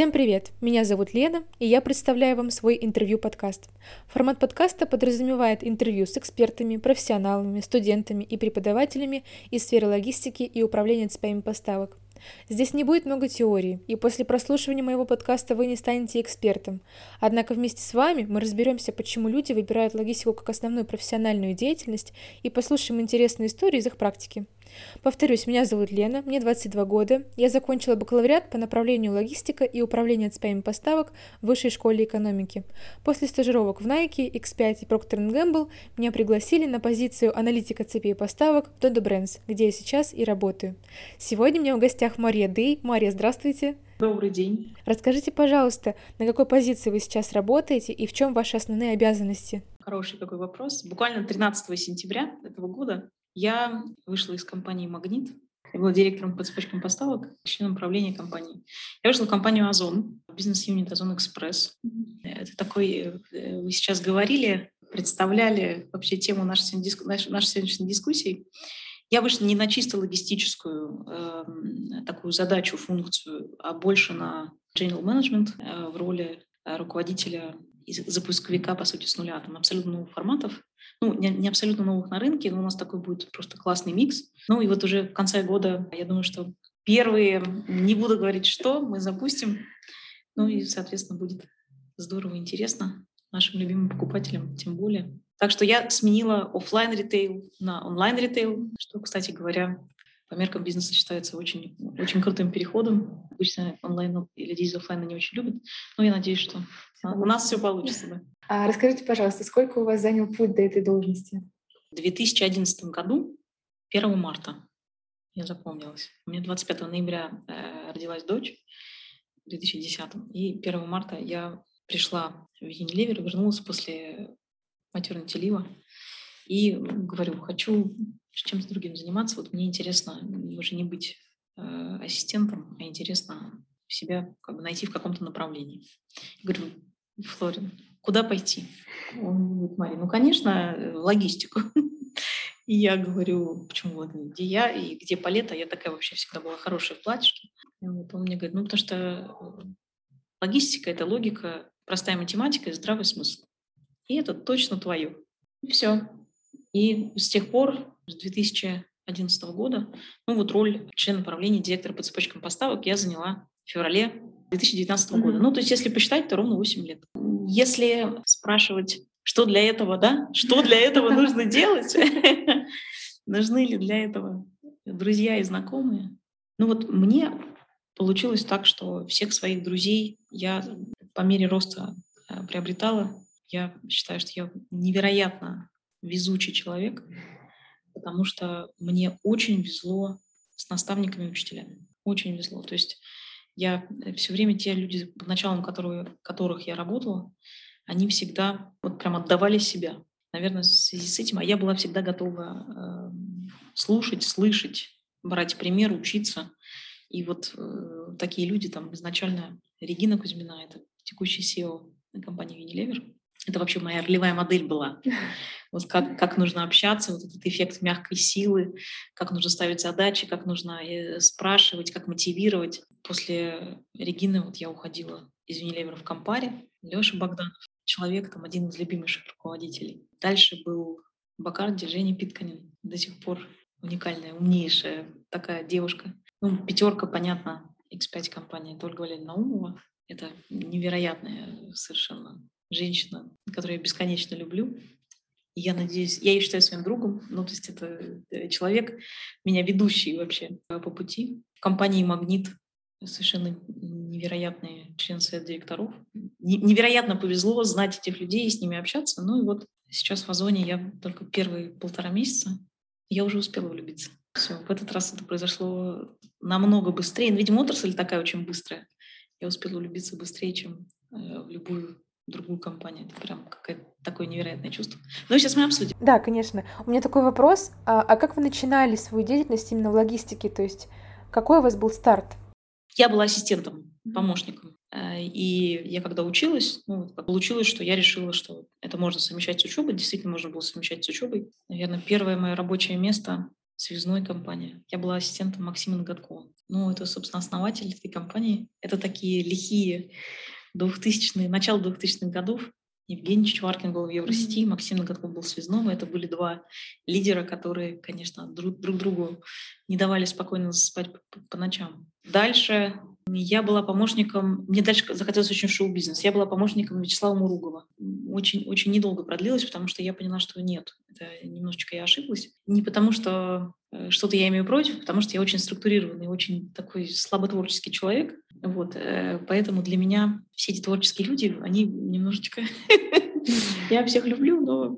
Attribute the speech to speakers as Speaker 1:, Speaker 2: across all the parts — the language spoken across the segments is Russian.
Speaker 1: Всем привет! Меня зовут Лена, и я представляю вам свой интервью-подкаст. Формат подкаста подразумевает интервью с экспертами, профессионалами, студентами и преподавателями из сферы логистики и управления цепями поставок. Здесь не будет много теории, и после прослушивания моего подкаста вы не станете экспертом. Однако вместе с вами мы разберемся, почему люди выбирают логистику как основную профессиональную деятельность и послушаем интересные истории из их практики. Повторюсь, меня зовут Лена, мне 22 года. Я закончила бакалавриат по направлению логистика и управление цепями поставок в Высшей школе экономики. После стажировок в Nike, X5 и Procter Gamble меня пригласили на позицию аналитика цепей поставок в Dodo Brands, где я сейчас и работаю. Сегодня у меня в гостях Мария Дэй. Мария, здравствуйте.
Speaker 2: Добрый день.
Speaker 1: Расскажите, пожалуйста, на какой позиции вы сейчас работаете и в чем ваши основные обязанности?
Speaker 2: Хороший такой вопрос. Буквально 13 сентября этого года я вышла из компании «Магнит». Я была директором по цепочкам поставок, членом правления компании. Я вышла в компанию «Озон», бизнес-юнит «Озон Экспресс». Это такой, э, вы сейчас говорили, представляли вообще тему нашей, нашей сегодняшней дискуссии. Я вышла не на чисто логистическую э, такую задачу, функцию, а больше на general management э, в роли э, руководителя и запусковика, по сути, с нуля, там абсолютно новых форматов ну, не, не абсолютно новых на рынке, но у нас такой будет просто классный микс. Ну и вот уже в конце года, я думаю, что первые, не буду говорить что, мы запустим. Ну и, соответственно, будет здорово, интересно нашим любимым покупателям, тем более. Так что я сменила офлайн ритейл на онлайн ритейл, что, кстати говоря, по меркам бизнеса считается очень, очень крутым переходом. Обычно онлайн или людей из офлайна не очень любят, но я надеюсь, что у нас все получится. Да.
Speaker 1: А расскажите, пожалуйста, сколько у вас занял путь до этой должности?
Speaker 2: В 2011 году, 1 марта, я запомнилась. У меня 25 ноября э, родилась дочь в 2010 и 1 марта я пришла в Unilever, вернулась после матерности лива и говорю, хочу чем-то другим заниматься. Вот мне интересно уже не быть э, ассистентом, а интересно себя как бы найти в каком-то направлении. Я говорю, Флорин, куда пойти? Он говорит, Мария, ну, конечно, логистику. И я говорю, почему где я и где Палета? Я такая вообще всегда была хорошая в платьишке. Вот он мне говорит, ну, потому что э, логистика — это логика, простая математика и здравый смысл. И это точно твое. И все. И с тех пор, с 2011 года, ну вот роль члена правления директора по цепочкам поставок я заняла в феврале 2019 mm-hmm. года. Ну, то есть, если посчитать, то ровно 8 лет. Если спрашивать, что для этого, да, что для этого нужно делать, нужны ли для этого друзья и знакомые. Ну вот мне получилось так, что всех своих друзей я по мере роста э, приобретала. Я считаю, что я невероятно везучий человек, потому что мне очень везло с наставниками и учителями. Очень везло. То есть я э, все время те люди, под началом которые, которых я работала, они всегда вот прям отдавали себя. Наверное, в связи с этим, а я была всегда готова э, слушать, слышать, брать пример, учиться. И вот э, такие люди, там изначально Регина Кузьмина, это текущий SEO компании Unilever, это вообще моя ролевая модель была. Вот как, как нужно общаться, вот этот эффект мягкой силы, как нужно ставить задачи, как нужно э, спрашивать, как мотивировать. После Регины вот я уходила из Unilever в Компаре. Леша Богданов, человек, там один из любимейших руководителей. Дальше был Бакарди, Женя Питканин. До сих пор уникальная, умнейшая такая девушка. Ну, пятерка, понятно, X5 компания, только Валерия Наумова. Это невероятная совершенно женщина, которую я бесконечно люблю. Я надеюсь, я ее считаю своим другом, ну, то есть это э, человек, меня ведущий вообще по пути. В компании «Магнит» совершенно невероятный член совета директоров. Невероятно повезло знать этих людей и с ними общаться. Ну и вот сейчас в Озоне я только первые полтора месяца, я уже успела влюбиться. Все, в этот раз это произошло намного быстрее. Видимо, отрасль такая очень быстрая. Я успела влюбиться быстрее, чем э, в любую другую компанию. Это прям какое-то такое невероятное чувство. Ну, сейчас мы обсудим.
Speaker 1: Да, конечно. У меня такой вопрос. А, а как вы начинали свою деятельность именно в логистике? То есть какой у вас был старт?
Speaker 2: Я была ассистентом, помощником. Э, и я когда училась, ну, получилось, что я решила, что это можно совмещать с учебой. Действительно, можно было совмещать с учебой. Наверное, первое мое рабочее место связной компания. Я была ассистентом Максима Ноготкова. Ну, это, собственно, основатель этой компании. Это такие лихие 2000-е, начало 2000-х годов. Евгений Чичваркин был в Евросети, Максим Ноготков был связным. Это были два лидера, которые, конечно, друг, друг другу не давали спокойно спать по, по ночам. Дальше я была помощником, мне дальше захотелось очень в шоу-бизнес. Я была помощником Вячеслава Муругова. Очень, очень недолго продлилось, потому что я поняла, что нет, это немножечко я ошиблась. Не потому что что-то я имею против, потому что я очень структурированный, очень такой слаботворческий человек. Вот, э, поэтому для меня все эти творческие люди, они немножечко Я всех люблю, но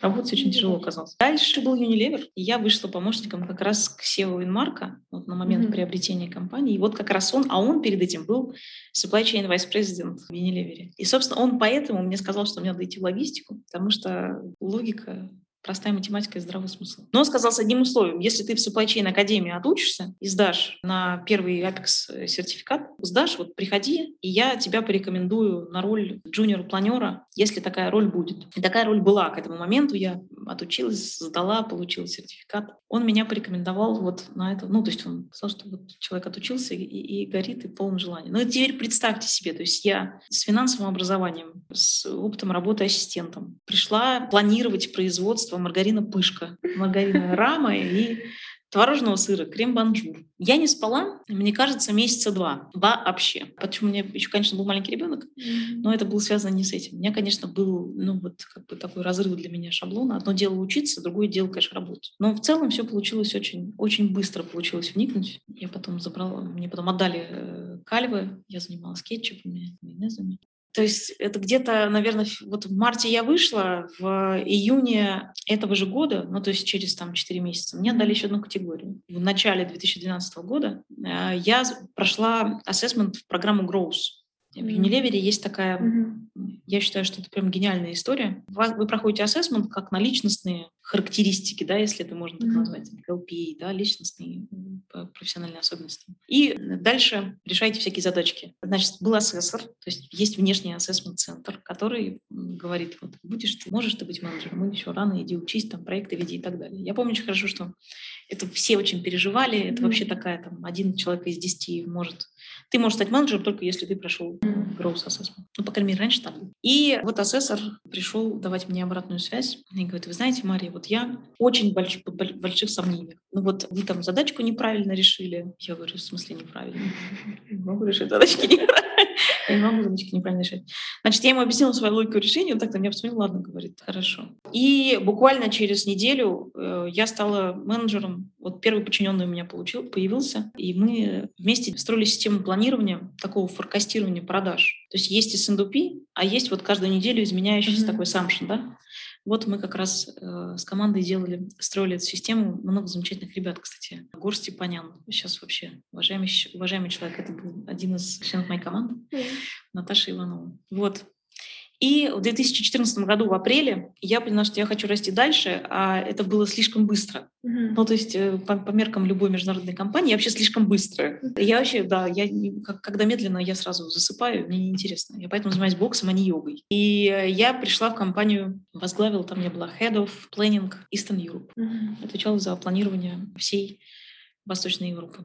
Speaker 2: работать очень тяжело оказалось. Дальше был Unilever, и я вышла помощником как раз к SEO Инмарка вот на момент приобретения компании. И вот как раз он, а он перед этим был supply chain vice president в Unilever. И, собственно, он поэтому мне сказал, что мне надо идти в логистику, потому что логика Простая математика и здравый смысл. Но он сказал с одним условием. Если ты в supply chain академии отучишься и сдашь на первый Apex сертификат, сдашь, вот приходи, и я тебя порекомендую на роль джуниор-планера, если такая роль будет. И такая роль была к этому моменту. Я отучилась, сдала, получила сертификат. Он меня порекомендовал вот на это. Ну, то есть он сказал, что вот человек отучился и, и горит, и полон желания. Но теперь представьте себе, то есть я с финансовым образованием, с опытом работы ассистентом пришла планировать производство производства маргарина «Пышка», маргарина «Рама» и творожного сыра, крем-банжур. Я не спала, мне кажется, месяца два. Вообще. Почему у меня еще, конечно, был маленький ребенок, но это было связано не с этим. У меня, конечно, был, ну, вот как бы такой разрыв для меня шаблона. Одно дело учиться, другое дело, конечно, работать. Но в целом все получилось очень, очень быстро получилось вникнуть. Я потом забрала, мне потом отдали э, кальвы, я занималась кетчупами, майонезами. То есть это где-то, наверное, вот в марте я вышла, в июне этого же года, ну то есть через там 4 месяца, мне дали еще одну категорию. В начале 2012 года э, я прошла ассессмент в программу Growth. В Unilever есть такая, mm-hmm. я считаю, что это прям гениальная история. Вы проходите ассессмент как на личностные характеристики, да, если это можно так mm-hmm. назвать, LPA, да, личностные профессиональные особенности. И дальше решаете всякие задачки. Значит, был ассессор, то есть есть внешний ассессмент-центр, который говорит, вот будешь ты, можешь ты быть менеджером, мы еще рано, иди учись, там проекты веди и так далее. Я помню очень хорошо, что это все очень переживали, это mm-hmm. вообще такая там один человек из десяти может ты можешь стать менеджером только если ты прошел growth assessment. Ну, по крайней мере, раньше так. И вот ассессор пришел давать мне обратную связь и говорит, вы знаете, Мария, вот я очень больш, больших сомнениях. Ну вот вы там задачку неправильно решили. Я говорю, в смысле неправильно? могу решить задачки неправильно. Я не могу задачки неправильно решать. Значит, я ему объяснила свою логику решения, он так на меня посмотрел, ладно, говорит, хорошо. И буквально через неделю э, я стала менеджером. Вот первый подчиненный у меня получил, появился, и мы вместе строили систему планирования, такого форкастирования продаж. То есть есть SNDP, а есть вот каждую неделю изменяющийся mm-hmm. такой самшин, да? Вот мы как раз э, с командой делали, строили эту систему. Много замечательных ребят, кстати. Гор Степанян. Сейчас вообще уважаемый, уважаемый человек. Это был один из членов моей команды. Mm. Наташа Иванова. Вот. И в 2014 году, в апреле, я поняла, что я хочу расти дальше, а это было слишком быстро. Mm-hmm. Ну, то есть э, по, по меркам любой международной компании я вообще слишком быстро. Mm-hmm. Я вообще, да, я, когда медленно, я сразу засыпаю, мне неинтересно. Я поэтому занимаюсь боксом, а не йогой. И я пришла в компанию, возглавила, там я была Head of Planning Eastern Europe. Mm-hmm. Отвечала за планирование всей Восточной Европы.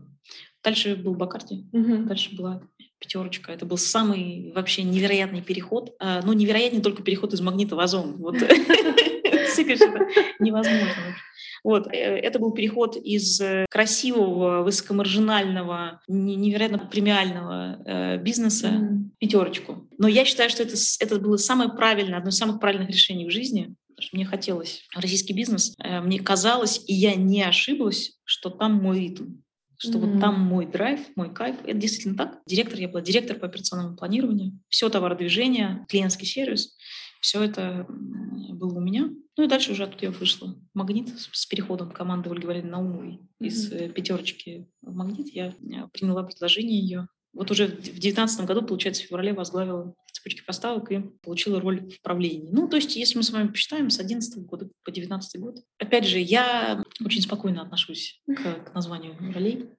Speaker 2: Дальше был Бакарди, mm-hmm. дальше была пятерочка. Это был самый вообще невероятный переход. А, ну, невероятный только переход из магнита в озон. Вот. невозможно. Вот. Э, это был переход из э, красивого, высокомаржинального, невероятно премиального э, бизнеса mm. в пятерочку. Но я считаю, что это, это было самое правильное, одно из самых правильных решений в жизни. Потому что мне хотелось российский бизнес. Мне казалось, и я не ошиблась, что там мой ритм что mm-hmm. вот там мой драйв, мой кайф. Это действительно так. Директор, я была директор по операционному планированию. Все товародвижение, клиентский сервис, все это было у меня. Ну и дальше уже оттуда я вышла. Магнит с переходом команды Ольги Валерьевны Наумовой mm-hmm. из э, пятерочки в Магнит. Я приняла предложение ее вот уже в 2019 году, получается, в феврале возглавила цепочки поставок и получила роль в правлении. Ну, то есть, если мы с вами посчитаем, с 2011 года по 2019 год. Опять же, я очень спокойно отношусь к, к названию ролей.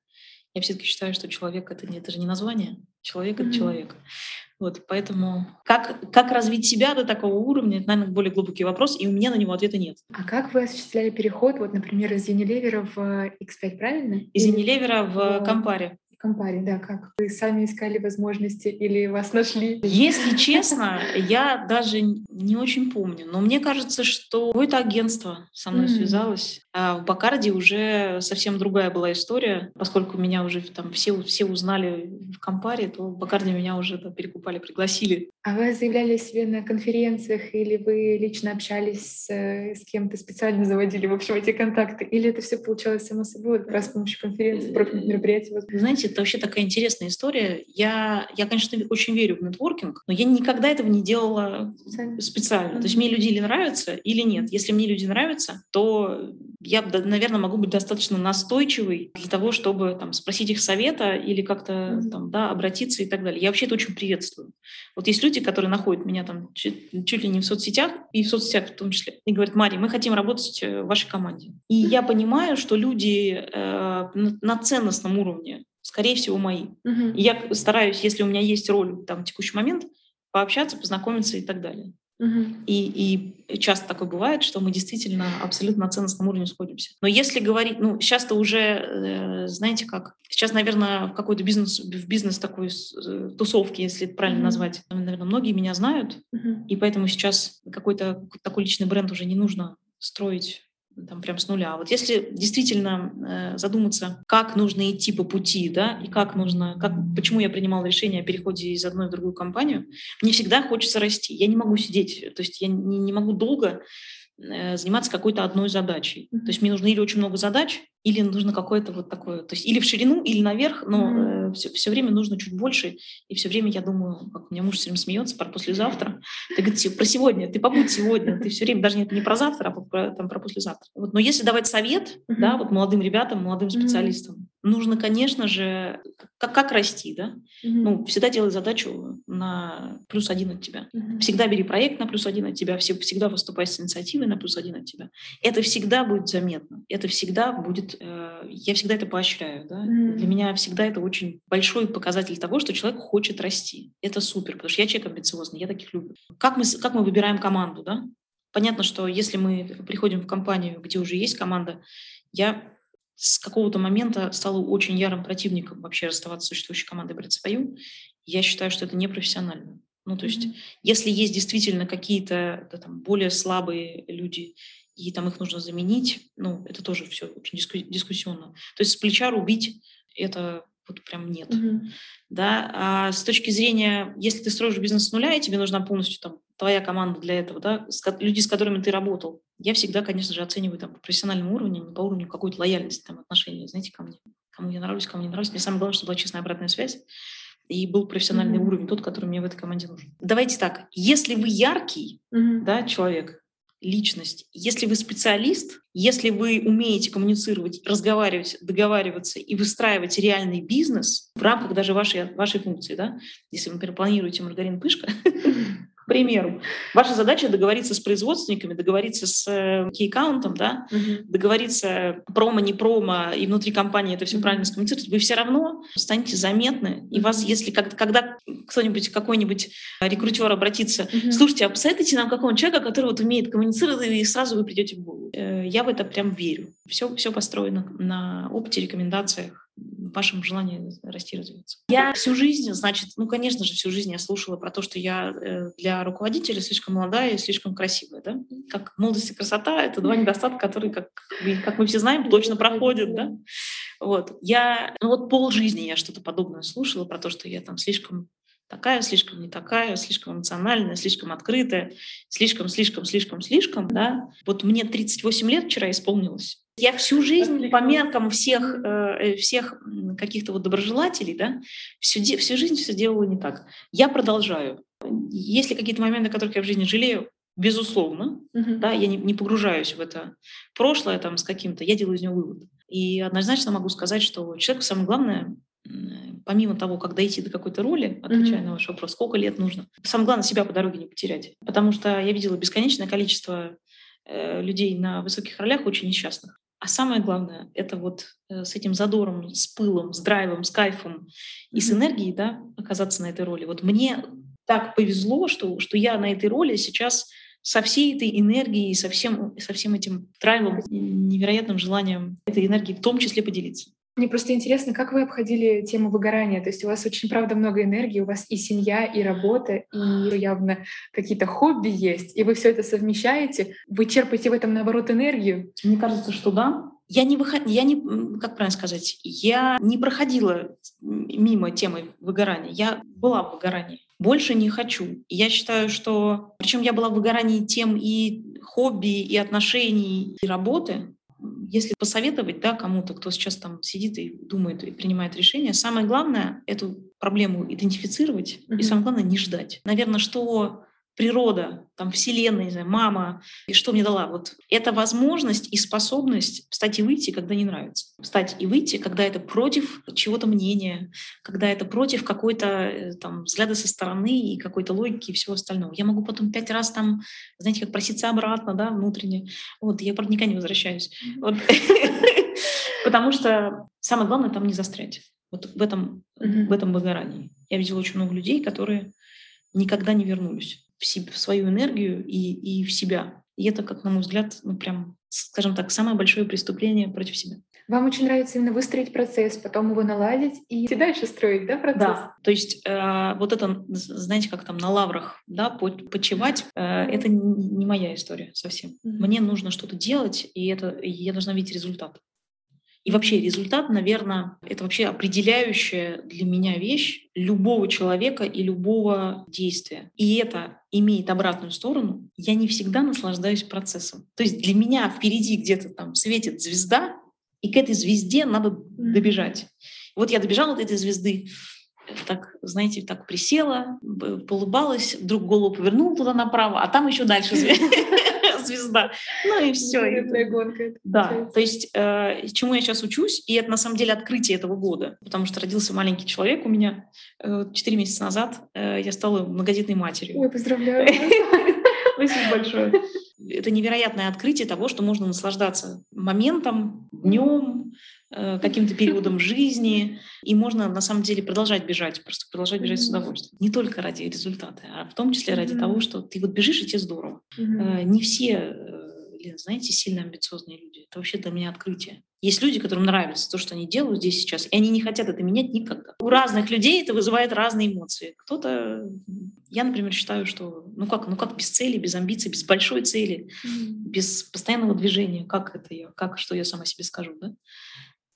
Speaker 2: Я все-таки считаю, что человек это, не, это же не название, человек это mm-hmm. человек. Вот, поэтому как, как развить себя до такого уровня, это, наверное, более глубокий вопрос, и у меня на него ответа нет.
Speaker 1: А как вы осуществляли переход, вот, например, из Unilever в X5, правильно?
Speaker 2: Из Unilever в Компаре.
Speaker 1: В компании, да, как? Вы сами искали возможности или вас нашли?
Speaker 2: Если честно, я даже не очень помню, но мне кажется, что какое-то агентство со мной mm. связалось. А в Бакарде уже совсем другая была история, поскольку меня уже там все, все узнали в компаре, то в Бакарде меня уже там, перекупали, пригласили.
Speaker 1: А вы заявляли о себе на конференциях или вы лично общались с, с кем-то, специально заводили, в общем, эти контакты? Или это все получалось само собой, как раз с помощью конференций, профильных мероприятий?
Speaker 2: Знаете, это вообще такая интересная история. Я, я, конечно, очень верю в нетворкинг, но я никогда этого не делала специально. специально. Mm-hmm. То есть мне люди или нравятся, или нет. Если мне люди нравятся, то я, наверное, могу быть достаточно настойчивой для того, чтобы там, спросить их совета или как-то mm-hmm. там, да, обратиться и так далее. Я вообще это очень приветствую. Вот есть люди, которые находят меня там чуть, чуть ли не в соцсетях, и в соцсетях в том числе, и говорят, Мария, мы хотим работать э, в вашей команде. И я понимаю, что люди э, на ценностном уровне скорее всего, мои. Угу. И я стараюсь, если у меня есть роль там, в текущий момент, пообщаться, познакомиться и так далее. Угу. И, и часто такое бывает, что мы действительно абсолютно на ценностном уровне сходимся. Но если говорить, ну, сейчас-то уже, э, знаете как, сейчас, наверное, в какой-то бизнес, в бизнес такой э, тусовки, если это правильно mm назвать, наверное, многие меня знают, mm и поэтому сейчас какой-то такой личный бренд уже не нужно строить там прям с нуля. Вот если действительно э, задуматься, как нужно идти по пути, да, и как нужно, как, почему я принимала решение о переходе из одной в другую компанию, мне всегда хочется расти. Я не могу сидеть, то есть я не, не могу долго э, заниматься какой-то одной задачей. Mm-hmm. То есть мне нужно или очень много задач, или нужно какое-то вот такое, то есть или в ширину, или наверх, но mm-hmm. э, все, все время нужно чуть больше, и все время я думаю, как у меня муж все время смеется про послезавтра, ты говоришь, про сегодня, ты побудь сегодня, ты все время, даже нет, не про завтра, а про, там, про послезавтра. Вот, но если давать совет, mm-hmm. да, вот молодым ребятам, молодым специалистам, mm-hmm. нужно, конечно же, как, как расти, да, mm-hmm. ну, всегда делай задачу на плюс один от тебя, mm-hmm. всегда бери проект на плюс один от тебя, всегда выступай с инициативой на плюс один от тебя. Это всегда будет заметно, это всегда будет Э, я всегда это поощряю. Да? Mm. Для меня всегда это очень большой показатель того, что человек хочет расти. Это супер, потому что я человек амбициозный, я таких люблю. Как мы, как мы выбираем команду? Да? Понятно, что если мы приходим в компанию, где уже есть команда, я с какого-то момента стала очень ярым противником вообще расставаться с существующей командой, брать свою. Я считаю, что это непрофессионально. Ну, то есть, mm-hmm. если есть действительно какие-то да, там, более слабые люди, и там их нужно заменить, ну, это тоже все очень дискуссионно. То есть с плеча рубить это вот прям нет. Mm-hmm. Да? А с точки зрения, если ты строишь бизнес с нуля, и тебе нужна полностью там твоя команда для этого, да, с, люди, с которыми ты работал, я всегда, конечно же, оцениваю там по профессиональному уровню, не по уровню какой-то лояльности, там, отношения, знаете, ко мне. Кому я нравлюсь, кому не нравлюсь. Мне самое главное, чтобы была честная обратная связь и был профессиональный mm-hmm. уровень, тот, который мне в этой команде нужен. Давайте так, если вы яркий mm-hmm. да, человек, личность. Если вы специалист, если вы умеете коммуницировать, разговаривать, договариваться и выстраивать реальный бизнес в рамках даже вашей, вашей функции, да, если вы, например, планируете маргарин пышка, примеру, ваша задача договориться с производственниками, договориться с э, кей-каунтом, да, uh-huh. договориться промо, не промо, и внутри компании это все uh-huh. правильно скоммуницировать, вы все равно станете заметны. И вас, если когда, когда кто-нибудь, какой-нибудь рекрутер обратится, uh-huh. слушайте, а посоветуйте нам какого-нибудь человека, который вот умеет коммуницировать, и сразу вы придете в голову. Э, я в это прям верю. Все, все построено на опыте, рекомендациях вашем желании расти и развиваться. Я всю жизнь, значит, ну, конечно же, всю жизнь я слушала про то, что я э, для руководителя слишком молодая и слишком красивая, да? Как молодость и красота — это два недостатка, которые, как, как мы все знаем, точно проходят, да? Вот. Я, ну, вот полжизни я что-то подобное слушала про то, что я там слишком такая, слишком не такая, слишком эмоциональная, слишком открытая, слишком, слишком, слишком, слишком, да. Вот мне 38 лет вчера исполнилось. Я всю жизнь по меркам всех, э, всех каких-то вот доброжелателей, да, всю, всю жизнь все делала не так. Я продолжаю. Есть ли какие-то моменты, о которых я в жизни жалею? Безусловно, uh-huh. да, я не, не погружаюсь в это прошлое там с каким-то, я делаю из него вывод. И однозначно могу сказать, что человеку самое главное помимо того, как дойти до какой-то роли, отвечая mm-hmm. на ваш вопрос, сколько лет нужно, самое главное себя по дороге не потерять. Потому что я видела бесконечное количество э, людей на высоких ролях очень несчастных. А самое главное, это вот э, с этим задором, с пылом, с драйвом, с кайфом mm-hmm. и с энергией, да, оказаться на этой роли. Вот мне так повезло, что, что я на этой роли сейчас со всей этой энергией, со всем, со всем этим драйвом, невероятным желанием этой энергии в том числе поделиться.
Speaker 1: Мне просто интересно, как вы обходили тему выгорания? То есть у вас очень, правда, много энергии, у вас и семья, и работа, и явно какие-то хобби есть, и вы все это совмещаете. Вы черпаете в этом, наоборот, энергию?
Speaker 2: Мне кажется, что да. Я не выходила, я не, как правильно сказать, я не проходила мимо темы выгорания. Я была в выгорании. Больше не хочу. я считаю, что... Причем я была в выгорании тем и хобби, и отношений, и работы. Если посоветовать да, кому-то, кто сейчас там сидит и думает и принимает решения, самое главное — эту проблему идентифицировать, mm-hmm. и самое главное — не ждать. Наверное, что природа, там, вселенная, не знаю, мама, и что мне дала? Вот это возможность и способность встать и выйти, когда не нравится. Встать и выйти, когда это против чего-то мнения, когда это против какой-то э, там взгляда со стороны и какой-то логики и всего остального. Я могу потом пять раз там, знаете, как проситься обратно, да, внутренне. Вот, я, правда, никогда не возвращаюсь. Потому что самое главное там не застрять. Вот в этом, в этом выгорании. Я видела очень много людей, которые никогда не вернулись в, себе, в свою энергию и, и в себя. И это, как на мой взгляд, ну прям, скажем так, самое большое преступление против себя.
Speaker 1: Вам очень нравится именно выстроить процесс, потом его наладить и дальше строить, да, процесс?
Speaker 2: Да, то есть э, вот это, знаете, как там на лаврах, да, почевать, э, это не моя история совсем. Mm-hmm. Мне нужно что-то делать, и это и я должна видеть результат. И вообще результат, наверное, это вообще определяющая для меня вещь любого человека и любого действия. И это имеет обратную сторону. Я не всегда наслаждаюсь процессом. То есть для меня впереди где-то там светит звезда, и к этой звезде надо добежать. Вот я добежала до этой звезды, так, знаете, так присела, полыбалась, вдруг голову повернула туда направо, а там еще дальше звезда. Ну и все.
Speaker 1: гонка.
Speaker 2: Да, то есть э, чему я сейчас учусь, и это на самом деле открытие этого года, потому что родился маленький человек у меня четыре э, месяца назад, э, я стала многодетной матерью.
Speaker 1: Ой, поздравляю.
Speaker 2: Спасибо большое. Это невероятное открытие того, что можно наслаждаться моментом, днем, каким-то периодом жизни, и можно на самом деле продолжать бежать, просто продолжать бежать с удовольствием. Не только ради результата, а в том числе ради mm-hmm. того, что ты вот бежишь, и тебе здорово. Mm-hmm. Не все, э, знаете, сильно амбициозные люди. Это вообще для меня открытие. Есть люди, которым нравится то, что они делают здесь сейчас, и они не хотят это менять никогда. У разных людей это вызывает разные эмоции. Кто-то, я, например, считаю, что ну как, ну как без цели, без амбиций, без большой цели, mm-hmm. без постоянного движения, как это я, как что я сама себе скажу, да?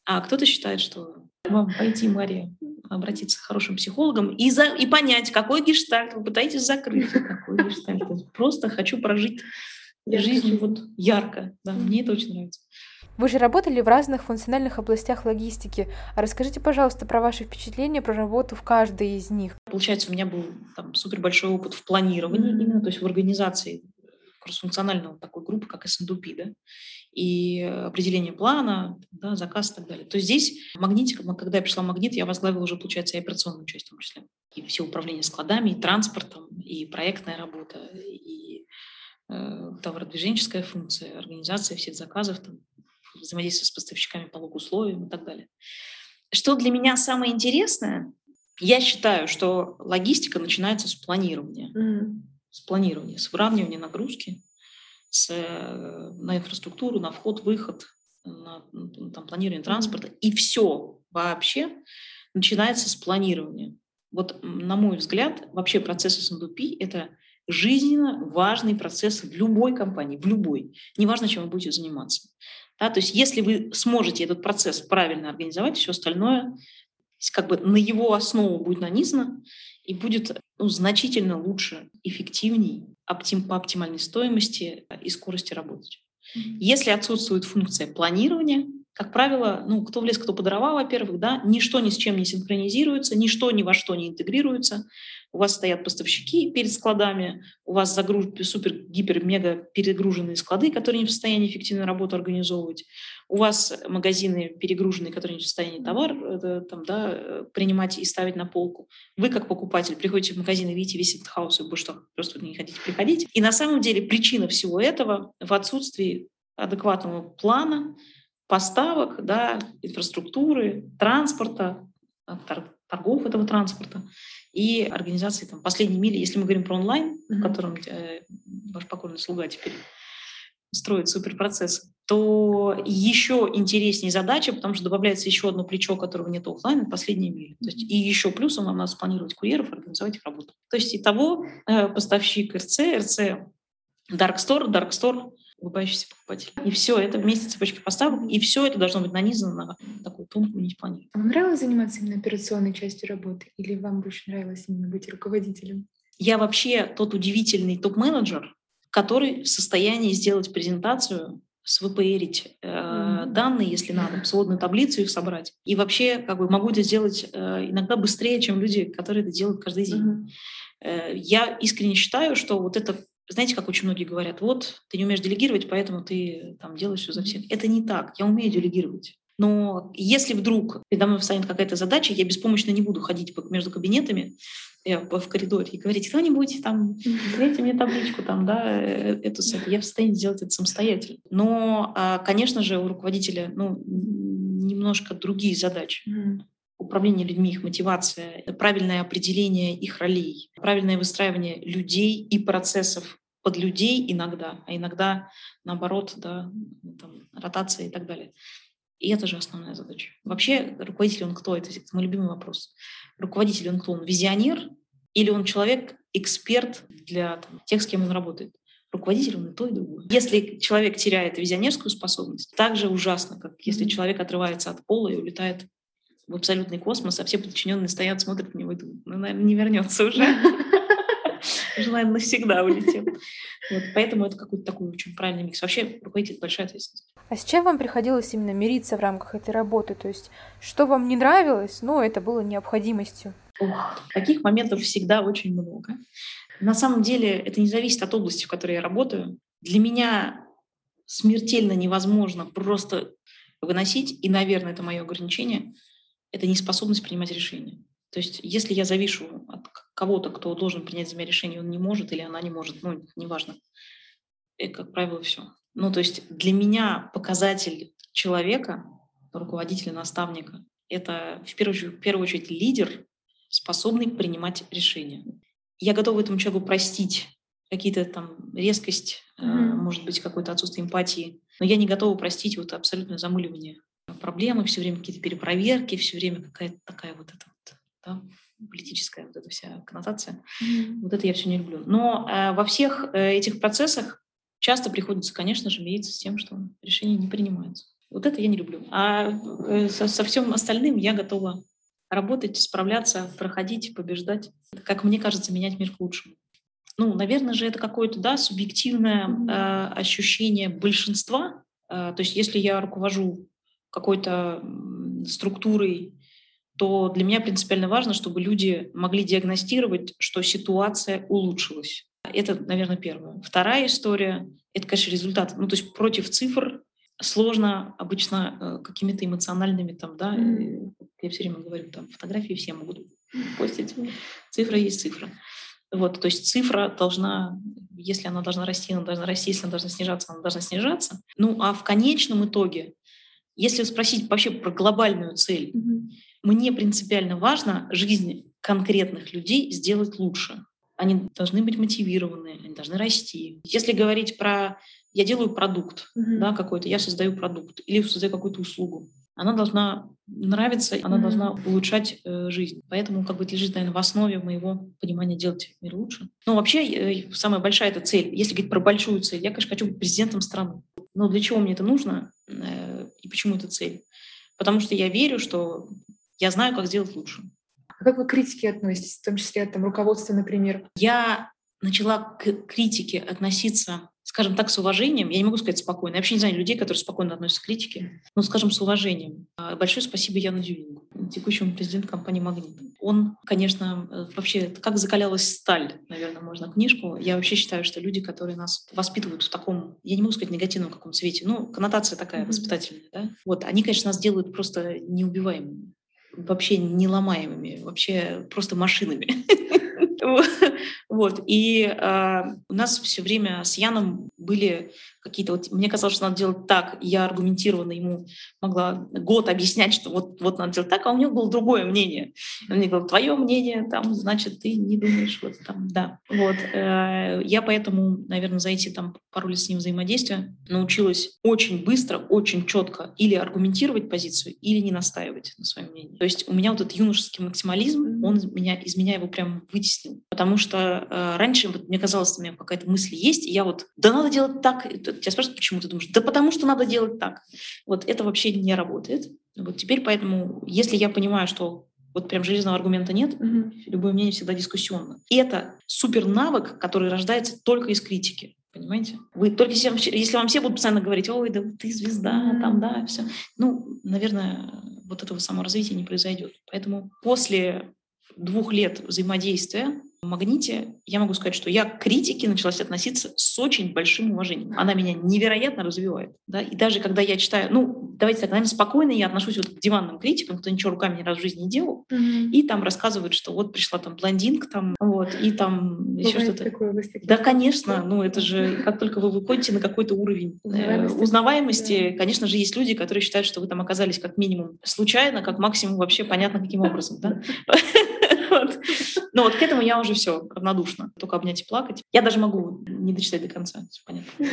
Speaker 2: А кто-то считает, что вам пойти, Мария, обратиться к хорошим психологам и, за, и понять, какой гештальт вы пытаетесь закрыть. Какой гештальт. Просто хочу прожить жизнь вот ярко. Да, мне это очень нравится.
Speaker 1: Вы же работали в разных функциональных областях логистики. А расскажите, пожалуйста, про ваши впечатления, про работу в каждой из них.
Speaker 2: Получается, у меня был там супер большой опыт в планировании, mm-hmm. именно, то есть в организации кроссфункционального такой группы, как СНДП, да, и определение плана, да, заказ и так далее. То есть здесь магнитика, когда я пришла в магнит, я возглавила уже, получается, и операционную часть в том числе. И все управление складами, и транспортом, и проектная работа, и э, товародвиженческая функция, организация всех заказов, там, взаимодействие с поставщиками по условиям и так далее. Что для меня самое интересное, я считаю, что логистика начинается с планирования. Mm-hmm. С планирования, с выравнивания нагрузки, с, э, на инфраструктуру, на вход, выход, на ну, там, планирование транспорта. И все вообще начинается с планирования. Вот, на мой взгляд, вообще процесс СНДП – это жизненно важный процесс в любой компании, в любой. Неважно, чем вы будете заниматься. Да, то есть если вы сможете этот процесс правильно организовать, все остальное как бы на его основу будет нанизано и будет ну, значительно лучше, эффективней оптим, по оптимальной стоимости и скорости работать. Если отсутствует функция планирования, как правило, ну, кто в лес, кто по дрова, во-первых, да, ничто ни с чем не синхронизируется, ничто ни во что не интегрируется. У вас стоят поставщики перед складами, у вас загруж... супер, гипер, мега перегруженные склады, которые не в состоянии эффективную работу организовывать. У вас магазины перегруженные, которые не в состоянии товар это, там, да, принимать и ставить на полку. Вы, как покупатель, приходите в магазин и видите весь этот хаос, и вы что, просто не хотите приходить. И на самом деле причина всего этого в отсутствии адекватного плана, поставок, да, инфраструктуры, транспорта, а, торгов этого транспорта и организации там, последней мили, если мы говорим про онлайн, mm-hmm. в котором э, ваш покорный слуга теперь строить суперпроцессы, то еще интереснее задача, потому что добавляется еще одно плечо, которого нет офлайн, последние мили. То есть и еще плюсом вам надо спланировать курьеров, организовать их работу. То есть и того э, поставщик РЦ, РЦ Dark Store, Dark Store, улыбающийся покупатель. И все это вместе цепочки поставок, и все это должно быть нанизано на такую тонкую нить планирования.
Speaker 1: Вам нравилось заниматься именно операционной частью работы, или вам больше нравилось именно быть руководителем?
Speaker 2: Я вообще тот удивительный топ-менеджер, который в состоянии сделать презентацию свприть э, mm-hmm. данные, если надо, сводную таблицу их собрать. И вообще как бы могу это сделать э, иногда быстрее, чем люди, которые это делают каждый день. Mm-hmm. Э, я искренне считаю, что вот это, знаете, как очень многие говорят, вот ты не умеешь делегировать, поэтому ты там делаешь все за всех. Это не так. Я умею делегировать. Но если вдруг передо мной встанет какая-то задача, я беспомощно не буду ходить между кабинетами э, в коридоре и говорить, кто-нибудь там, дайте мне табличку там, да, э, эту, я в состоянии сделать это самостоятельно. Но, а, конечно же, у руководителя, ну, немножко другие задачи. Управление людьми, их мотивация, правильное определение их ролей, правильное выстраивание людей и процессов под людей иногда, а иногда наоборот, да, там, ротация и так далее. И это же основная задача. Вообще, руководитель он кто? Это мой любимый вопрос. Руководитель он кто? Он визионер или он человек, эксперт для там, тех, с кем он работает? Руководитель он и то, и другое. Если человек теряет визионерскую способность, так же ужасно, как если человек отрывается от пола и улетает в абсолютный космос, а все подчиненные стоят, смотрят на него и думают, ну, наверное, не вернется уже. Желаем навсегда улетел. Вот, поэтому это какой-то такой очень правильный микс. Вообще руководитель большая ответственность.
Speaker 1: А с чем вам приходилось именно мириться в рамках этой работы? То есть, что вам не нравилось, но это было необходимостью?
Speaker 2: Ох, таких моментов всегда очень много. На самом деле это не зависит от области, в которой я работаю. Для меня смертельно невозможно просто выносить, и, наверное, это мое ограничение, это неспособность принимать решения. То есть если я завишу от кого-то, кто должен принять за меня решение, он не может или она не может, ну, неважно. И, как правило, все. Ну, то есть для меня показатель человека, руководителя, наставника, это в первую, очередь, в первую очередь лидер, способный принимать решения. Я готова этому человеку простить какие-то там резкость, mm-hmm. может быть, какое-то отсутствие эмпатии, но я не готова простить вот абсолютное замыливание проблемы, все время какие-то перепроверки, все время какая-то такая вот эта вот да, политическая вот эта вся коннотация. Mm-hmm. Вот это я все не люблю. Но э, во всех э, этих процессах часто приходится, конечно же, мириться с тем, что решения не принимаются. Вот это я не люблю. А э, со, со всем остальным я готова работать, справляться, проходить, побеждать. Как мне кажется, менять мир к лучшему. Ну, наверное же, это какое-то, да, субъективное э, ощущение большинства. Э, то есть если я руковожу какой-то структурой, то для меня принципиально важно, чтобы люди могли диагностировать, что ситуация улучшилась. Это, наверное, первое. Вторая история — это, конечно, результат. Ну, то есть против цифр сложно обычно э, какими-то эмоциональными там, да, я все время говорю, там, фотографии все могут постить. Цифра есть цифра. Вот, то есть цифра должна, если она должна расти, она должна расти, если она должна снижаться, она должна снижаться. Ну, а в конечном итоге, если спросить вообще про глобальную цель, mm-hmm. мне принципиально важно жизнь конкретных людей сделать лучше они должны быть мотивированы, они должны расти. Если говорить про я делаю продукт, mm-hmm. да, какой-то, я создаю продукт или создаю какую-то услугу, она должна нравиться, она mm-hmm. должна улучшать э, жизнь. Поэтому как бы лежит, наверное, в основе моего понимания делать мир лучше. Но вообще э, самая большая эта цель. Если говорить про большую цель, я, конечно, хочу быть президентом страны. Но для чего мне это нужно э, почему это цель? Потому что я верю, что я знаю, как сделать лучше.
Speaker 1: А как вы к критике относитесь, в том числе от там, руководства, например?
Speaker 2: Я начала к критике относиться, скажем так, с уважением. Я не могу сказать спокойно. Я вообще не знаю людей, которые спокойно относятся к критике. Но, скажем, с уважением. А, большое спасибо Яну Дювингу, текущему президенту компании «Магнит». Он, конечно, э, вообще, как закалялась сталь, наверное, можно книжку. Я вообще считаю, что люди, которые нас воспитывают в таком, я не могу сказать негативном каком цвете, ну, коннотация такая mm-hmm. воспитательная, да, вот, они, конечно, нас делают просто неубиваемыми вообще неломаемыми, вообще просто машинами. Вот. И э, у нас все время с Яном были какие-то вот мне казалось, что надо делать так, я аргументированно ему могла год объяснять, что вот, вот надо делать так, а у него было другое мнение. Он мне говорил, твое мнение, там, значит, ты не думаешь, вот там, да. Вот. Э, я поэтому, наверное, за эти там пару лет с ним взаимодействия научилась очень быстро, очень четко или аргументировать позицию, или не настаивать на своем мнении. То есть у меня вот этот юношеский максимализм, он меня, из меня его прям вытеснил. Потому что э, раньше вот, мне казалось, у меня какая-то мысль есть, и я вот, да надо делать так, тебя спрашивают, почему ты думаешь, да потому что надо делать так. Вот это вообще не работает. Вот теперь поэтому, если я понимаю, что вот прям железного аргумента нет, угу. любое мнение всегда дискуссионно. И это супер навык, который рождается только из критики. Понимаете? Вы только если, если вам все будут постоянно говорить, ой, да ты звезда, mm там, да, все. Ну, наверное, вот этого саморазвития не произойдет. Поэтому после двух лет взаимодействия «Магните» я могу сказать, что я к критике началась относиться с очень большим уважением. Она меня невероятно развивает. Да? И даже когда я читаю, ну, давайте так, наверное, спокойно я отношусь вот к диванным критикам, кто ничего руками ни разу в жизни не делал, mm-hmm. и там рассказывают, что вот пришла там блондинка, там, вот, и там еще что-то. Да, конечно, ну это же, как только вы выходите на какой-то уровень э, узнаваемости, да. конечно же, есть люди, которые считают, что вы там оказались как минимум случайно, как максимум вообще понятно каким образом, да? Вот. Но вот к этому я уже все равнодушна. Только обнять и плакать. Я даже могу не дочитать до конца, понятно.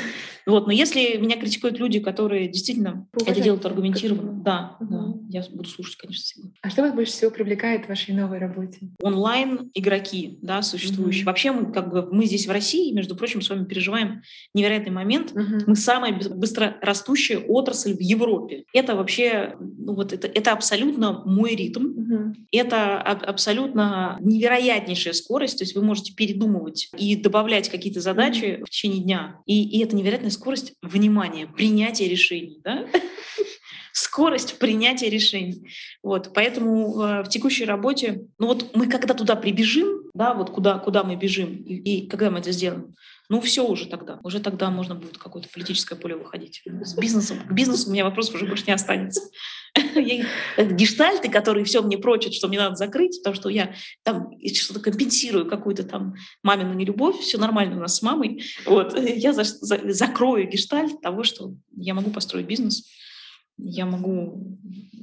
Speaker 2: Вот. Но если меня критикуют люди, которые действительно Уважать это делают аргументированно, да, угу. да, я буду слушать, конечно, всегда.
Speaker 1: А что вас больше всего привлекает в вашей новой работе?
Speaker 2: Онлайн игроки, да, существующие. Угу. Вообще мы как бы мы здесь в России, между прочим, с вами переживаем невероятный момент. Угу. Мы самая быстро растущая отрасль в Европе. Это вообще, ну вот это, это абсолютно мой ритм. Угу. Это абсолютно невероятнейшая скорость, то есть вы можете передумывать и добавлять какие-то задачи в течение дня. И, и это невероятная скорость внимания, принятия решений. Да? скорость принятия решений. Вот, поэтому э, в текущей работе, ну вот мы когда туда прибежим, да, вот куда, куда мы бежим, и, и когда мы это сделаем, ну все уже тогда. Уже тогда можно будет какое-то политическое поле выходить. С бизнесом. К бизнесу у меня вопросов уже больше не останется. Гештальты, которые все мне прочат, что мне надо закрыть, потому что я там что-то компенсирую, какую-то там мамину нелюбовь, все нормально у нас с мамой. Вот. Я за, за, закрою гештальт того, что я могу построить бизнес, я могу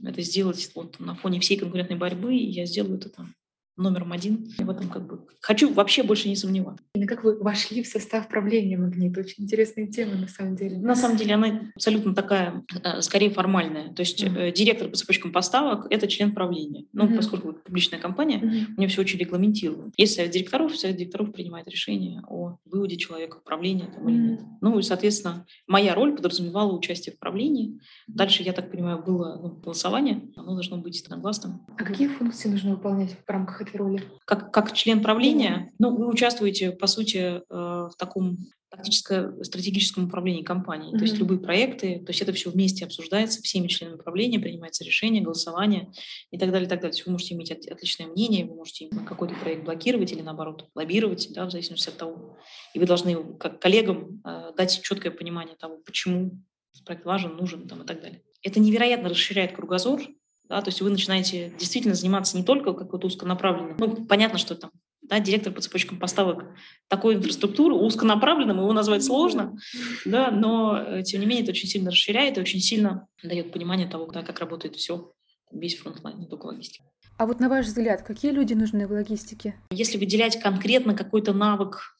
Speaker 2: это сделать вот на фоне всей конкурентной борьбы, и я сделаю это там номером один. Я в этом как бы хочу вообще больше не сомневаться.
Speaker 1: И как вы вошли в состав правления «Магнит»? Очень интересная тема на самом деле.
Speaker 2: На самом деле она абсолютно такая, э, скорее формальная. То есть mm-hmm. директор по цепочкам поставок — это член правления. Ну, mm-hmm. поскольку это публичная компания, mm-hmm. у нее все очень регламентировано. Есть совет директоров, совет директоров принимает решение о выводе человека в правление там, mm-hmm. или нет. Ну и, соответственно, моя роль подразумевала участие в правлении. Дальше, я так понимаю, было ну, голосование. Оно должно быть единогласным.
Speaker 1: А какие функции нужно выполнять в рамках этой роли?
Speaker 2: Как, как член правления, ну, вы участвуете, по сути, э, в таком тактическо-стратегическом управлении компанией. Mm-hmm. То есть любые проекты, то есть это все вместе обсуждается всеми членами правления, принимается решение, голосование и так далее, и так далее. То есть вы можете иметь от, отличное мнение, вы можете какой-то проект блокировать или наоборот лоббировать, да, в зависимости от того. И вы должны как коллегам э, дать четкое понимание того, почему проект важен, нужен там, и так далее. Это невероятно расширяет кругозор, да, то есть вы начинаете действительно заниматься не только какой-то узконаправленным, ну, понятно, что там да, директор по цепочкам поставок такой инфраструктуры, узконаправленным, его назвать сложно, да, но, э, тем не менее, это очень сильно расширяет и очень сильно дает понимание того, да, как работает все, весь frontline, не только логистика.
Speaker 1: А вот на ваш взгляд, какие люди нужны в логистике?
Speaker 2: Если выделять конкретно какой-то навык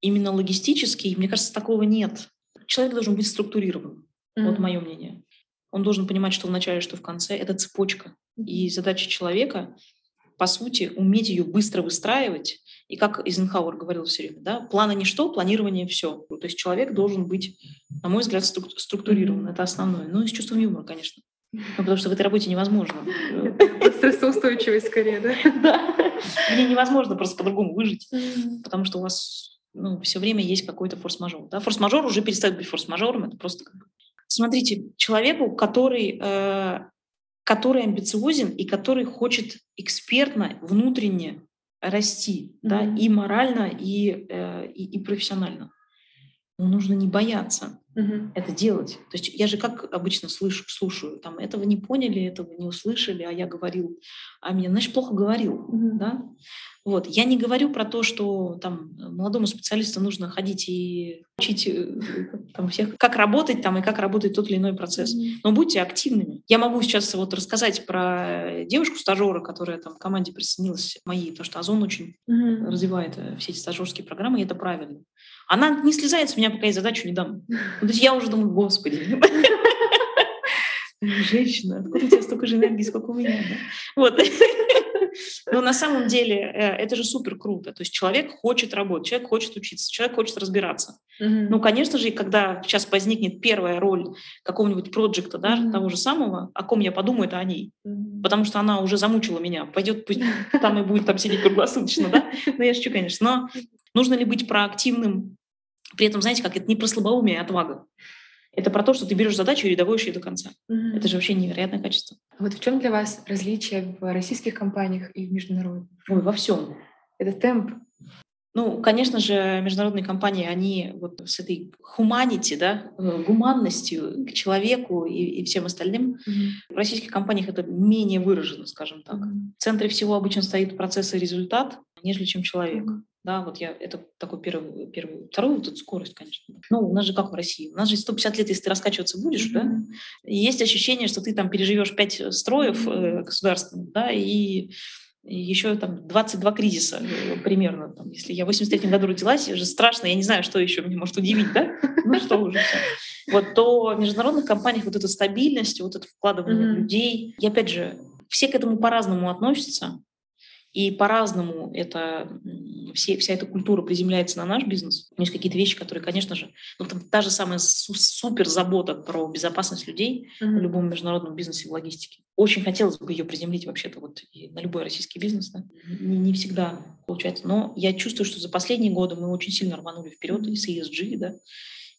Speaker 2: именно логистический, мне кажется, такого нет. Человек должен быть структурирован, mm-hmm. вот мое мнение. Он должен понимать, что в начале, что в конце. Это цепочка. И задача человека, по сути, уметь ее быстро выстраивать. И как Эйзенхауэр говорил все время, да, планы ничто, планирование все. То есть человек должен быть, на мой взгляд, структурирован. Это основное. Ну и с чувством юмора, конечно. Ну, потому что в этой работе невозможно.
Speaker 1: Стрессоустойчивость скорее, да?
Speaker 2: Да. Мне невозможно просто по-другому выжить, потому что у вас ну, все время есть какой-то форс-мажор. Да? Форс-мажор уже перестает быть форс-мажором, это просто как Смотрите, человеку, который, э, который амбициозен и который хочет экспертно, внутренне расти, mm-hmm. да, и морально, и, э, и, и профессионально. Но нужно не бояться mm-hmm. это делать. То есть я же как обычно слышу, слушаю, там, этого не поняли, этого не услышали, а я говорил, а меня, значит, плохо говорил, mm-hmm. да? Вот. Я не говорю про то, что там молодому специалисту нужно ходить и учить э, там, всех, как работать там и как работает тот или иной процесс. Но будьте активными. Я могу сейчас вот рассказать про девушку-стажера, которая там к команде присоединилась моей, потому что Озон очень mm-hmm. развивает э, все эти стажерские программы, и это правильно. Она не слезает с меня, пока я задачу не дам. То есть я уже думаю, господи, женщина, откуда у тебя столько же энергии, сколько у меня? Вот. Но на самом деле э, это же супер круто. То есть человек хочет работать, человек хочет учиться, человек хочет разбираться. Mm-hmm. Ну, конечно же, когда сейчас возникнет первая роль какого-нибудь проекта, да, mm-hmm. того же самого, о ком я подумаю, это о ней. Mm-hmm. Потому что она уже замучила меня. Пойдет, пусть там и будет там сидеть круглосуточно, да? Ну, я шучу, конечно. Но нужно ли быть проактивным? При этом, знаете, как это не про слабоумие, а отвага. Это про то, что ты берешь задачу и доводишь ее до конца. Mm-hmm. Это же вообще невероятное качество.
Speaker 1: Вот в чем для вас различие в российских компаниях и в международных?
Speaker 2: Ой, во всем.
Speaker 1: Это темп.
Speaker 2: Ну, конечно же, международные компании, они вот с этой humanity, да, э, гуманностью к человеку и, и всем остальным. Mm-hmm. В российских компаниях это менее выражено, скажем так. Mm-hmm. В центре всего обычно стоит процесс и результат, нежели чем человек. Mm-hmm. Да, вот я, это такой первый, первый. Второй, вот эта скорость, конечно. Ну, у нас же как в России. У нас же 150 лет, если ты раскачиваться будешь, mm-hmm. да, есть ощущение, что ты там переживешь пять строев э, государственных, да, и еще там 22 кризиса э, примерно. Там, если я в 83 году родилась, уже страшно, я не знаю, что еще меня может удивить, да? Ну что уже все. Вот то в международных компаниях вот эта стабильность, вот это вкладывание mm-hmm. людей. И опять же, все к этому по-разному относятся. И по-разному это, все, вся эта культура приземляется на наш бизнес. Есть какие-то вещи, которые, конечно же, ну, там, та же самая супер забота про безопасность людей mm-hmm. в любом международном бизнесе в логистике. Очень хотелось бы ее приземлить вообще-то вот и на любой российский бизнес. Да? Не, не всегда получается. Но я чувствую, что за последние годы мы очень сильно рванули вперед и с ESG, да,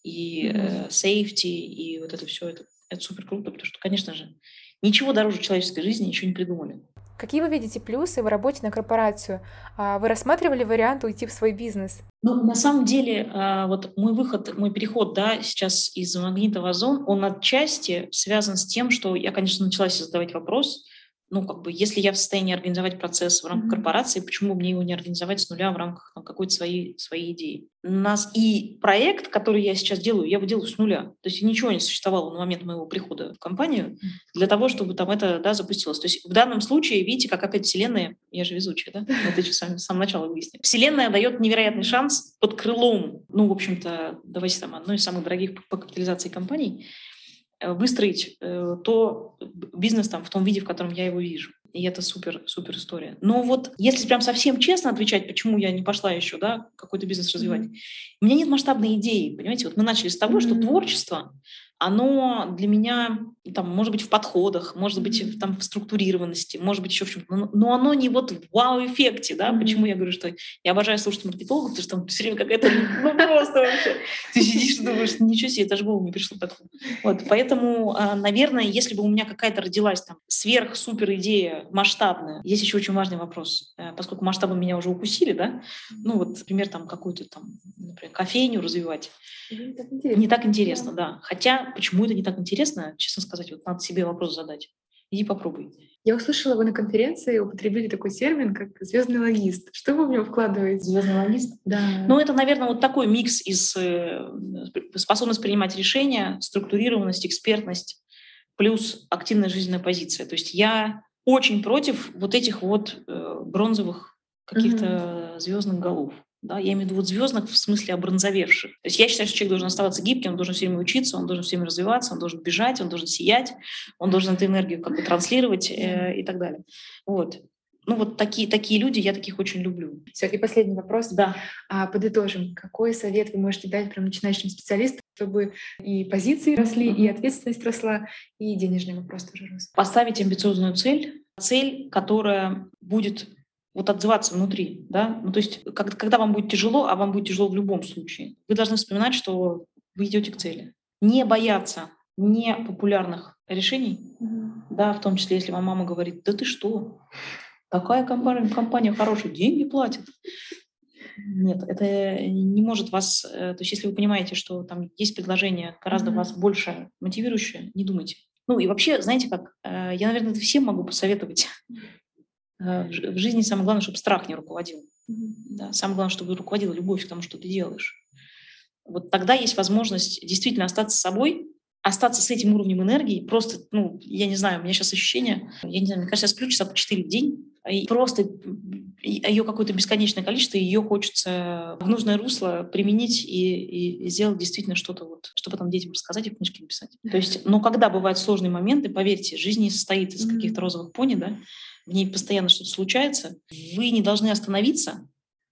Speaker 2: и э, safety, и вот это все, это, это супер круто, потому что, конечно же, ничего дороже человеческой жизни еще не придумали.
Speaker 1: Какие вы видите плюсы в работе на корпорацию? А вы рассматривали вариант уйти в свой бизнес?
Speaker 2: Ну, на самом деле, а, вот мой выход, мой переход, да, сейчас из магнита в он отчасти связан с тем, что я, конечно, начала себе задавать вопрос, ну, как бы, если я в состоянии организовать процесс в рамках mm-hmm. корпорации, почему мне его не организовать с нуля в рамках там, какой-то своей, своей идеи? У нас и проект, который я сейчас делаю, я его делаю с нуля. То есть ничего не существовало на момент моего прихода в компанию для того, чтобы там это да, запустилось. То есть в данном случае, видите, как опять Вселенная, я же везучая, да? Вот еще с самого начала выяснили. Вселенная дает невероятный шанс под крылом, ну, в общем-то, давайте там, одной из самых дорогих по капитализации компаний, выстроить э, то бизнес там в том виде, в котором я его вижу. И это супер, супер история. Но вот если прям совсем честно отвечать, почему я не пошла еще, да, какой-то бизнес развивать, mm-hmm. у меня нет масштабной идеи, понимаете? Вот мы начали с того, mm-hmm. что творчество оно для меня, там, может быть, в подходах, может быть, там, в структурированности, может быть, еще в чем-то, но, но оно не вот в вау-эффекте, да, mm-hmm. почему я говорю, что я обожаю слушать маркетологов, потому что там все время какая-то, ну, просто вообще, ты сидишь и думаешь, ничего себе, это же голову не пришло такого. Вот, поэтому, а, наверное, если бы у меня какая-то родилась там сверх-супер идея масштабная, есть еще очень важный вопрос, э, поскольку масштабы меня уже укусили, да, ну, вот, например, там, какую-то там, например, кофейню развивать, не так интересно, не так интересно да. Хотя почему это не так интересно, честно сказать, вот надо себе вопрос задать. Иди попробуй.
Speaker 1: Я услышала, вы на конференции употребили такой термин, как звездный логист. Что вы в него вкладываете?
Speaker 2: Звездный логист?
Speaker 1: Да.
Speaker 2: Ну, это, наверное, вот такой микс из э, способность принимать решения, структурированность, экспертность, плюс активная жизненная позиция. То есть я очень против вот этих вот э, бронзовых каких-то mm-hmm. звездных голов. Да, я имею в виду вот звездных в смысле обронзовевших. То есть я считаю, что человек должен оставаться гибким, он должен все время учиться, он должен все время развиваться, он должен бежать, он должен сиять, он должен эту энергию как бы транслировать э, и так далее. Вот. Ну вот такие, такие люди, я таких очень люблю.
Speaker 1: Все, и последний вопрос.
Speaker 2: Да.
Speaker 1: А, подытожим. Какой совет вы можете дать прям начинающим специалистам, чтобы и позиции росли, mm-hmm. и ответственность росла, и денежный вопрос тоже рос?
Speaker 2: Поставить амбициозную цель, цель, которая будет вот отзываться внутри, да, ну, то есть когда, когда вам будет тяжело, а вам будет тяжело в любом случае, вы должны вспоминать, что вы идете к цели. Не бояться непопулярных решений, mm-hmm. да, в том числе, если вам мама говорит, да ты что, какая компания, компания хорошая, деньги платит. Нет, это не может вас... Э, то есть если вы понимаете, что там есть предложение гораздо mm-hmm. вас больше мотивирующее, не думайте. Ну и вообще, знаете как, э, я, наверное, это всем могу посоветовать в жизни самое главное, чтобы страх не руководил. Да, самое главное, чтобы руководила любовь к тому, что ты делаешь. Вот тогда есть возможность действительно остаться собой, остаться с этим уровнем энергии, просто, ну, я не знаю, у меня сейчас ощущение, я не знаю, мне кажется, я сплю часа по 4 в день, и просто ее какое-то бесконечное количество, ее хочется в нужное русло применить и, и сделать действительно что-то вот, что потом детям рассказать и в книжке написать. То есть, но когда бывают сложные моменты, поверьте, жизнь не состоит из каких-то розовых пони, да, в ней постоянно что-то случается, вы не должны остановиться,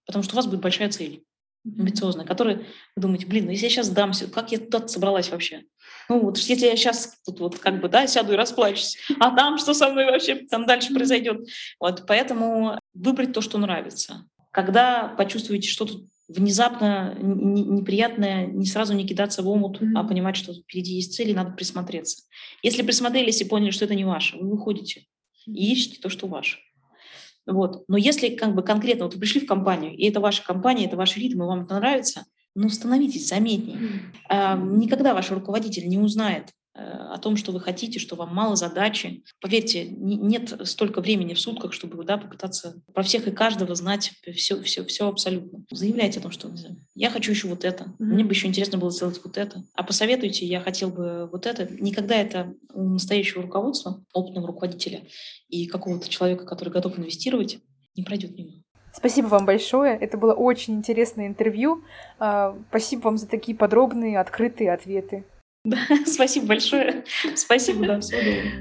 Speaker 2: потому что у вас будет большая цель амбициозная, которая вы думаете, блин, ну если я сейчас дамся, как я туда собралась вообще? Ну вот если я сейчас тут вот как бы, да, сяду и расплачусь, а там что со мной вообще там дальше произойдет? Вот поэтому выбрать то, что нравится. Когда почувствуете что-то внезапно неприятное, не сразу не кидаться в омут, mm-hmm. а понимать, что впереди есть цели, надо присмотреться. Если присмотрелись и поняли, что это не ваше, вы выходите и ищете то, что ваше. Вот. Но если как бы конкретно вот вы пришли в компанию, и это ваша компания, это ваш ритм, и вам это нравится, ну становитесь заметнее. Mm. никогда ваш руководитель не узнает о том, что вы хотите, что вам мало задачи. Поверьте, нет столько времени в сутках, чтобы да, попытаться про всех и каждого знать все, все, все абсолютно. Заявляйте о том, что я хочу еще вот это, mm-hmm. мне бы еще интересно было сделать вот это. А посоветуйте, я хотел бы вот это. Никогда это у настоящего руководства, опытного руководителя и какого-то человека, который готов инвестировать, не пройдет мимо.
Speaker 1: Спасибо вам большое. Это было очень интересное интервью. А, спасибо вам за такие подробные, открытые ответы.
Speaker 2: Да, спасибо большое. Спасибо, да, всего доброго.